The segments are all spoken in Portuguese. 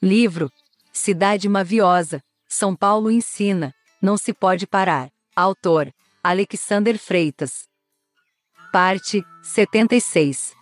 Livro Cidade Maviosa, São Paulo ensina, não se pode parar. Autor Alexander Freitas. Parte 76.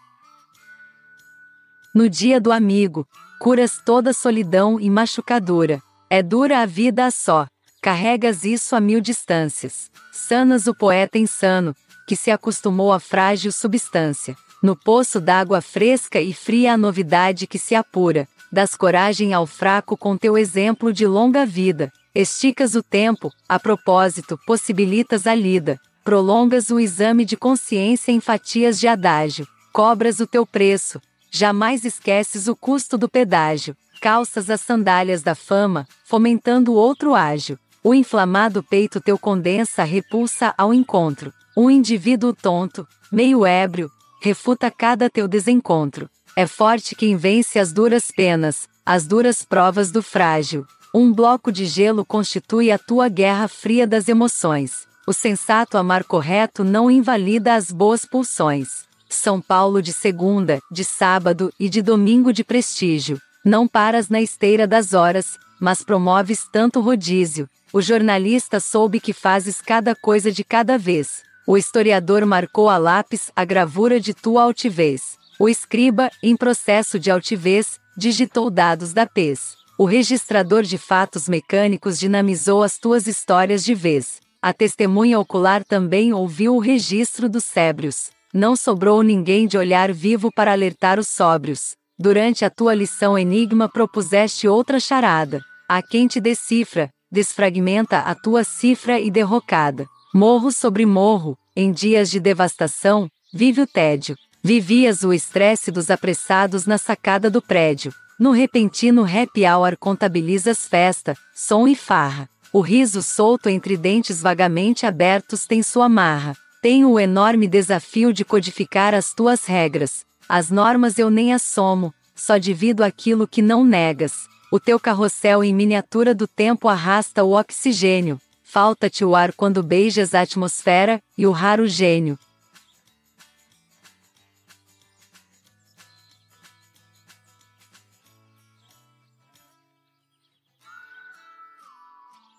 No dia do amigo, curas toda solidão e machucadura. É dura a vida a só, carregas isso a mil distâncias. Sanas o poeta insano, que se acostumou à frágil substância. No poço d'água fresca e fria a novidade que se apura, das coragem ao fraco com teu exemplo de longa vida. Esticas o tempo, a propósito, possibilitas a lida, prolongas o exame de consciência em fatias de adágio, cobras o teu preço, jamais esqueces o custo do pedágio, calças as sandálias da fama, fomentando outro ágio. O inflamado peito teu condensa repulsa ao encontro. Um indivíduo tonto, meio ébrio, refuta cada teu desencontro. É forte quem vence as duras penas, as duras provas do frágil. Um bloco de gelo constitui a tua guerra fria das emoções. O sensato amar correto não invalida as boas pulsões. São Paulo de segunda, de sábado e de domingo de prestígio. Não paras na esteira das horas, mas promoves tanto rodízio. O jornalista soube que fazes cada coisa de cada vez. O historiador marcou a lápis a gravura de tua altivez. O escriba, em processo de altivez, digitou dados da PES. O registrador de fatos mecânicos dinamizou as tuas histórias de vez. A testemunha ocular também ouviu o registro dos sébrios. Não sobrou ninguém de olhar vivo para alertar os sóbrios. Durante a tua lição enigma propuseste outra charada. A quem te decifra, desfragmenta a tua cifra e derrocada. Morro sobre morro, em dias de devastação, vive o tédio. Vivias o estresse dos apressados na sacada do prédio. No repentino happy hour contabilizas festa, som e farra. O riso solto entre dentes vagamente abertos tem sua marra. Tenho o enorme desafio de codificar as tuas regras. As normas eu nem assomo, só divido aquilo que não negas. O teu carrossel em miniatura do tempo arrasta o oxigênio. Falta-te o ar quando beijas a atmosfera, e o raro gênio,